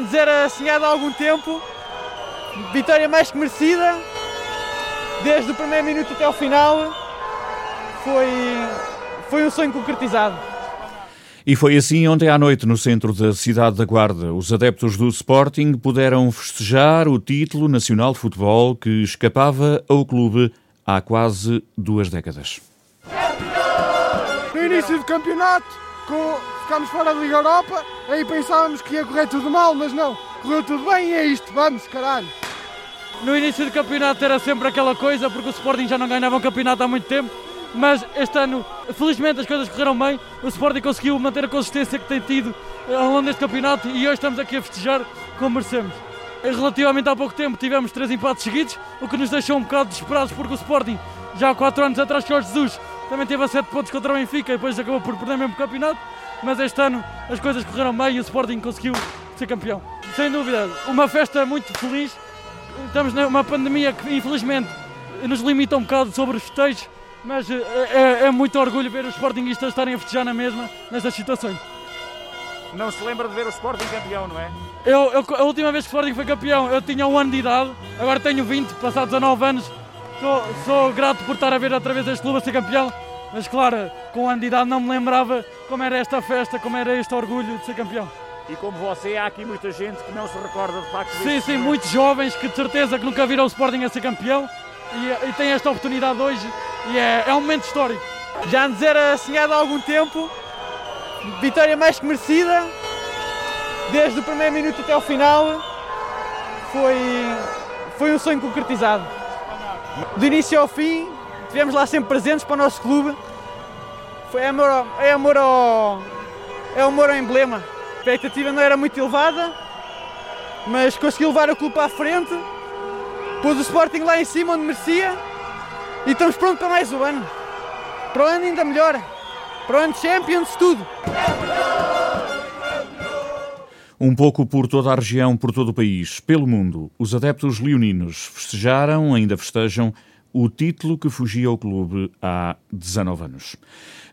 Nos era sonhado há algum tempo, vitória mais que merecida, desde o primeiro minuto até o final, foi, foi um sonho concretizado. E foi assim ontem à noite, no centro da cidade da Guarda. Os adeptos do Sporting puderam festejar o título nacional de futebol que escapava ao clube há quase duas décadas. No início do campeonato, com, ficámos fora da Liga Europa, aí pensávamos que ia correr tudo mal, mas não, correu tudo bem e é isto, vamos, caralho. No início do campeonato era sempre aquela coisa, porque o Sporting já não ganhava um campeonato há muito tempo mas este ano, felizmente, as coisas correram bem. O Sporting conseguiu manter a consistência que tem tido eh, ao longo deste campeonato e hoje estamos aqui a festejar como merecemos. Eh, relativamente há pouco tempo tivemos três empates seguidos, o que nos deixou um bocado desesperados porque o Sporting, já há quatro anos atrás que o Jesus, também teve a sete pontos contra o Benfica e depois acabou por perder mesmo o campeonato. Mas este ano as coisas correram bem e o Sporting conseguiu ser campeão. Sem dúvida, uma festa muito feliz. Estamos numa pandemia que infelizmente nos limita um bocado sobre os festejos, mas é, é, é, muito orgulho ver os Sportingistas estarem a festejar na mesma nestas situações. Não se lembra de ver o Sporting campeão, não é? Eu, eu, a última vez que o Sporting foi campeão, eu tinha um ano de idade, agora tenho 20, passados 19 anos. Sou, sou grato por estar a ver outra vez este clube a ser campeão, mas claro, com um ano de idade não me lembrava como era esta festa, como era este orgulho de ser campeão. E como você, há aqui muita gente que não se recorda de facto Sim, sim, muitos jovens que de certeza que nunca viram o Sporting a ser campeão e, e têm esta oportunidade hoje e é, é um momento histórico. Já nos era sonhado há algum tempo, vitória mais que merecida, desde o primeiro minuto até o final, foi, foi um sonho concretizado. Do início ao fim, estivemos lá sempre presentes para o nosso clube. Foi é amor é amor ao emblema. A expectativa não era muito elevada, mas consegui levar o clube a frente, pôs o Sporting lá em cima onde merecia e estamos prontos para mais um ano. Para o ano ainda melhor. Para o ano Champions, tudo. Um pouco por toda a região, por todo o país, pelo mundo, os adeptos leoninos festejaram, ainda festejam, o título que fugia ao clube há 19 anos.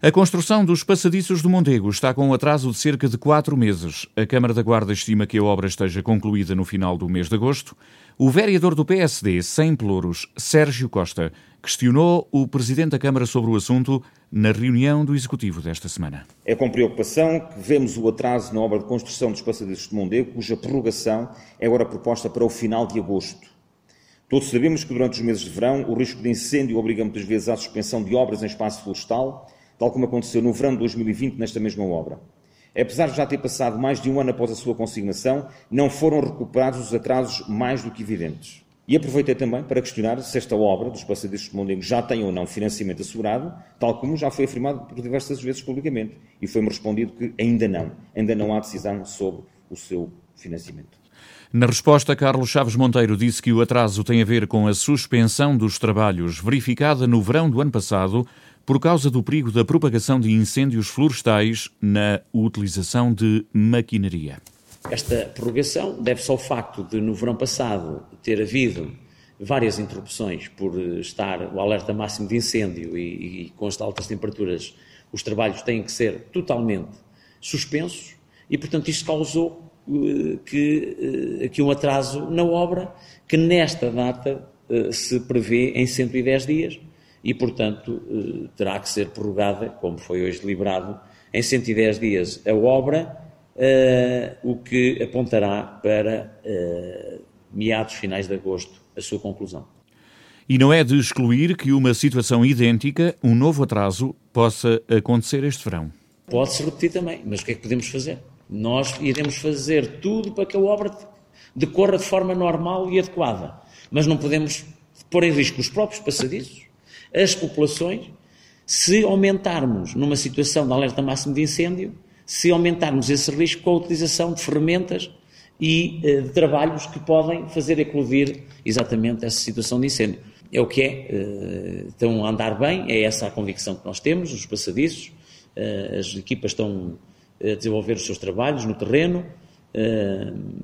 A construção dos passadiços do Mondego está com um atraso de cerca de quatro meses. A Câmara da Guarda estima que a obra esteja concluída no final do mês de agosto. O vereador do PSD, sem pelouros, Sérgio Costa, questionou o Presidente da Câmara sobre o assunto na reunião do Executivo desta semana. É com preocupação que vemos o atraso na obra de construção dos passadiços de Mondego, cuja prorrogação é agora proposta para o final de agosto. Todos sabemos que durante os meses de verão o risco de incêndio obriga muitas vezes à suspensão de obras em espaço florestal, tal como aconteceu no verão de 2020 nesta mesma obra. Apesar de já ter passado mais de um ano após a sua consignação, não foram recuperados os atrasos mais do que evidentes. E aproveitei também para questionar se esta obra dos passadiços de Mondego já tem ou não financiamento assegurado, tal como já foi afirmado por diversas vezes publicamente. E foi-me respondido que ainda não, ainda não há decisão sobre o seu financiamento. Na resposta, Carlos Chaves Monteiro disse que o atraso tem a ver com a suspensão dos trabalhos verificada no verão do ano passado por causa do perigo da propagação de incêndios florestais na utilização de maquinaria. Esta prorrogação deve-se ao facto de, no verão passado, ter havido várias interrupções por estar o alerta máximo de incêndio e, e com as altas temperaturas, os trabalhos têm que ser totalmente suspensos e, portanto, isto causou que, uh, que um atraso na obra que nesta data uh, se prevê em 110 dias e, portanto, terá que ser prorrogada, como foi hoje deliberado, em 110 dias a obra o que apontará para meados finais de agosto a sua conclusão. E não é de excluir que uma situação idêntica, um novo atraso, possa acontecer este verão. Pode-se repetir também, mas o que é que podemos fazer? Nós iremos fazer tudo para que a obra decorra de forma normal e adequada, mas não podemos pôr em risco os próprios passadiços, as populações, se aumentarmos numa situação de alerta máximo de incêndio se aumentarmos esse risco com a utilização de ferramentas e uh, de trabalhos que podem fazer eclodir exatamente essa situação de incêndio. É o que é, uh, estão a andar bem, é essa a convicção que nós temos, os passadiços, uh, as equipas estão desenvolver os seus trabalhos no terreno,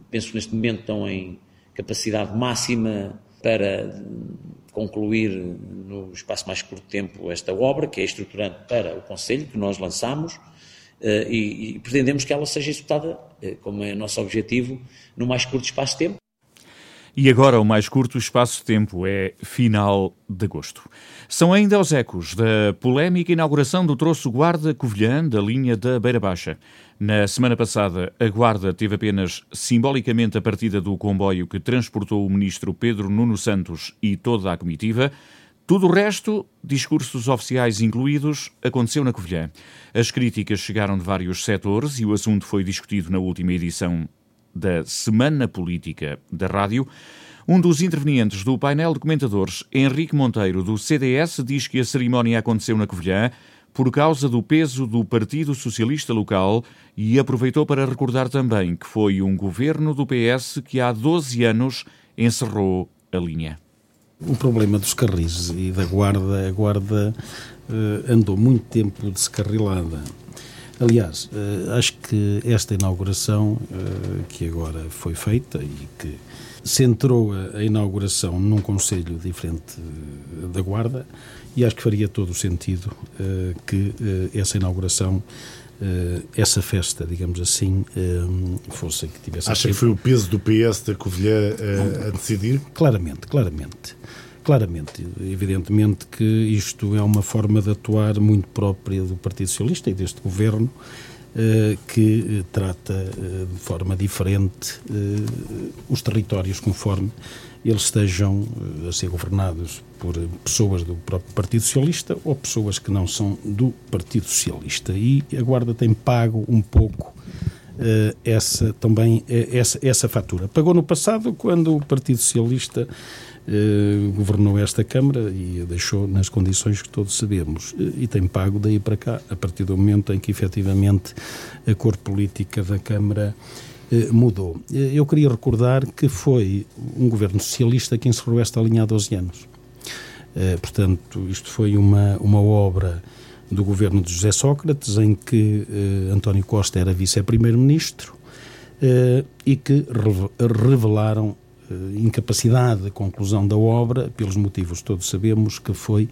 penso que neste momento estão em capacidade máxima para concluir no espaço mais curto tempo esta obra, que é estruturante para o Conselho, que nós lançamos, e, e pretendemos que ela seja executada, como é nosso objetivo, no mais curto espaço de tempo. E agora o mais curto espaço de tempo é final de agosto. São ainda os ecos da polémica inauguração do troço Guarda Covilhã da linha da Beira Baixa. Na semana passada, a Guarda teve apenas simbolicamente a partida do comboio que transportou o ministro Pedro Nuno Santos e toda a comitiva. Tudo o resto, discursos oficiais incluídos, aconteceu na Covilhã. As críticas chegaram de vários setores e o assunto foi discutido na última edição da Semana Política da Rádio, um dos intervenientes do painel de comentadores, Henrique Monteiro, do CDS, diz que a cerimónia aconteceu na Covilhã por causa do peso do Partido Socialista Local e aproveitou para recordar também que foi um governo do PS que há 12 anos encerrou a linha. O problema dos carris e da guarda, a guarda uh, andou muito tempo descarrilada Aliás, uh, acho que esta inauguração uh, que agora foi feita e que centrou a, inauguração num conselho diferente uh, da Guarda e acho que faria todo o sentido que essa inauguração essa festa, digamos assim, fosse que tivesse. Acha que foi o peso do PS da Covilhã a decidir? Claramente, claramente. Claramente, evidentemente que isto é uma forma de atuar muito própria do Partido Socialista e deste governo, eh, que eh, trata eh, de forma diferente os territórios conforme eles estejam a ser governados por pessoas do próprio Partido Socialista ou pessoas que não são do Partido Socialista. E a Guarda tem pago um pouco essa também essa, essa fatura. Pagou no passado quando o Partido Socialista eh, governou esta Câmara e a deixou nas condições que todos sabemos eh, e tem pago daí para cá, a partir do momento em que efetivamente a cor política da Câmara eh, mudou. Eu queria recordar que foi um governo socialista que encerrou esta linha há 12 anos. Portanto, isto foi uma, uma obra do governo de José Sócrates, em que António Costa era vice-primeiro-ministro e que revelaram incapacidade de conclusão da obra, pelos motivos todos sabemos que foi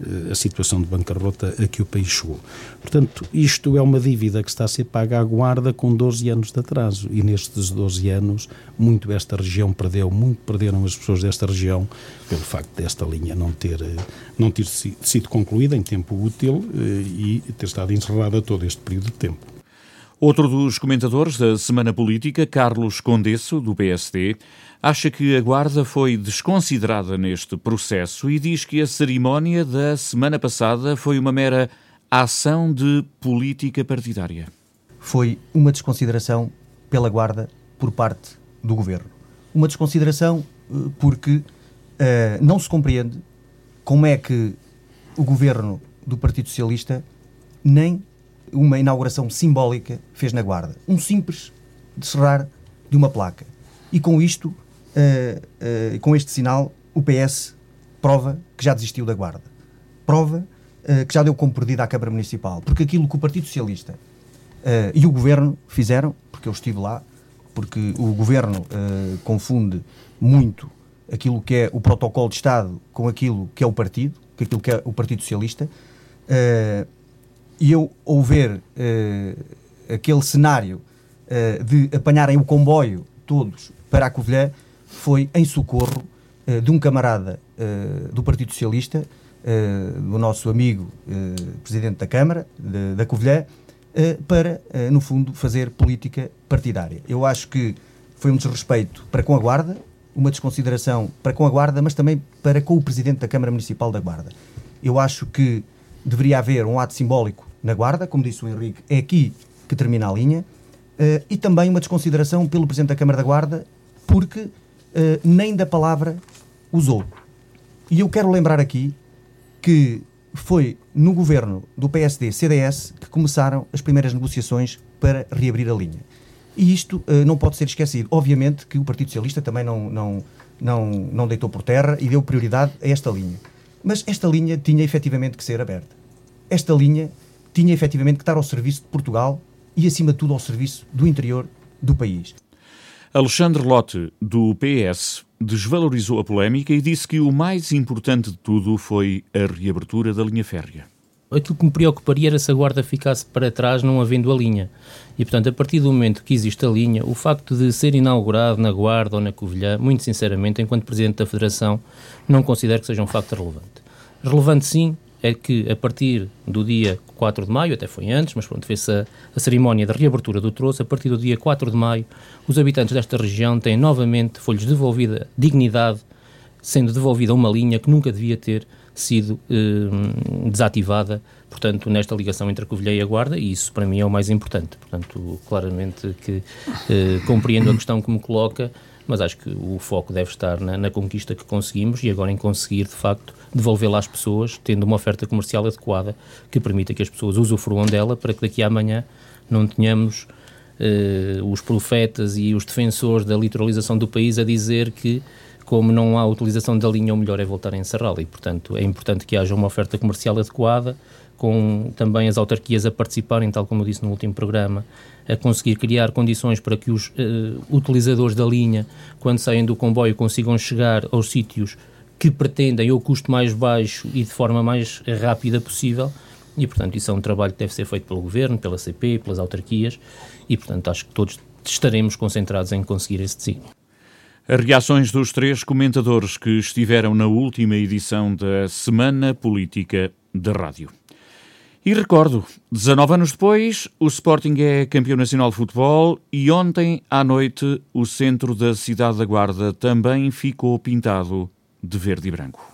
eh, a situação de bancarrota a que o país chegou. Portanto, isto é uma dívida que está a ser paga à guarda com 12 anos de atraso e nestes 12 anos muito esta região perdeu, muito perderam as pessoas desta região pelo facto desta linha não ter, eh, não ter sido concluída em tempo útil e ter estado encerrada todo este período de tempo. Outro dos comentadores da Semana Política, Carlos Condesso, do PSD, acha que a Guarda foi desconsiderada neste processo e diz que a cerimónia da semana passada foi uma mera ação de política partidária. Foi uma desconsideração pela Guarda por parte do governo. Uma desconsideração eh, porque uh, não se compreende como é que o governo do Partido Socialista nem uma inauguração simbólica fez na Guarda. Um simples de cerrar de uma placa. E com isto uh, uh, com este sinal, o PS prova que já desistiu da Guarda. Prova uh, que já deu como perdida à Câmara Municipal. Porque aquilo que o Partido Socialista e o Governo fizeram, porque eu estive lá, porque o Governo confunde muito aquilo que é o protocolo de Estado com aquilo que é o partido, com aquilo que é o Partido Socialista. E eu, ao ver aquele cenário de apanharem o comboio todos para a Covilhã, foi em socorro uh, de um camarada uh, do Partido Socialista, uh, do nosso amigo Presidente da Câmara, de, da Covilhã, para, no fundo, fazer política partidária. Eu acho que foi um desrespeito para com a Guarda, uma desconsideração para com a Guarda, mas também para com o Presidente da Câmara Municipal da Guarda. Eu acho que deveria haver um ato simbólico na Guarda, como disse o Henrique, é aqui que termina a linha, e também uma desconsideração pelo Presidente da Câmara da Guarda, porque uh, nem da palavra usou. E eu quero lembrar aqui que foi no governo do PSD-CDS que começaram as primeiras negociações para reabrir a linha. E isto uh, não pode ser esquecido. Obviamente que o Partido Socialista também não, não, não, não deitou por terra e deu prioridade a esta linha. Mas esta linha tinha efetivamente que ser aberta. Esta linha tinha efetivamente que estar ao serviço de Portugal e, acima de tudo, ao serviço do interior do país. Alexandre Lotte, do PS, desvalorizou a polémica e disse que o mais importante de tudo foi a reabertura da linha férrea. aquilo que me preocuparia era se a Guarda ficasse para trás não havendo a linha. E, portanto, a partir do momento que existe a linha, o facto de ser inaugurado na Guarda ou na Covilhã, muito sinceramente, enquanto Presidente da Federação, não considero que seja um facto relevante. Relevante, sim, é que a partir do dia 4 de maio, até foi antes, mas pronto, fez-se a, a, cerimónia da reabertura do troço, a partir do dia 4 de maio, os habitantes desta região têm novamente, foi-lhes devolvida dignidade, sendo devolvida uma linha que nunca devia ter sido eh, desativada, portanto, nesta ligação entre a Covilhã e a Guarda, e isso para mim é o mais importante. Portanto, claramente que eh, compreendo a questão que me coloca, mas acho que o foco deve estar na, na conquista que conseguimos e agora em conseguir, de facto, devolvê-la às pessoas, tendo uma oferta comercial adequada que permita que as pessoas usufruam dela para que daqui a amanhã não tenhamos eh, os profetas e os defensores da litoralização do país a dizer que como não há utilização da linha, o melhor é voltar a encerrá-la. E, portanto, é importante que haja uma oferta comercial adequada, com também as autarquias a participarem, tal como eu disse no último programa, a conseguir criar condições para que os uh, utilizadores da linha, quando saem do comboio, consigam chegar aos sítios que pretendem ou custo mais baixo e de forma mais rápida possível. E, portanto, isso é um trabalho que deve ser feito pelo Governo, pela CP, pelas autarquias e, portanto, acho que todos estaremos concentrados em conseguir esse desígnio. As reações dos três comentadores que estiveram na última edição da Semana Política da Rádio. E recordo, 19 anos depois, o Sporting é campeão nacional de futebol e ontem à noite o centro da cidade da Guarda também ficou pintado de verde e branco.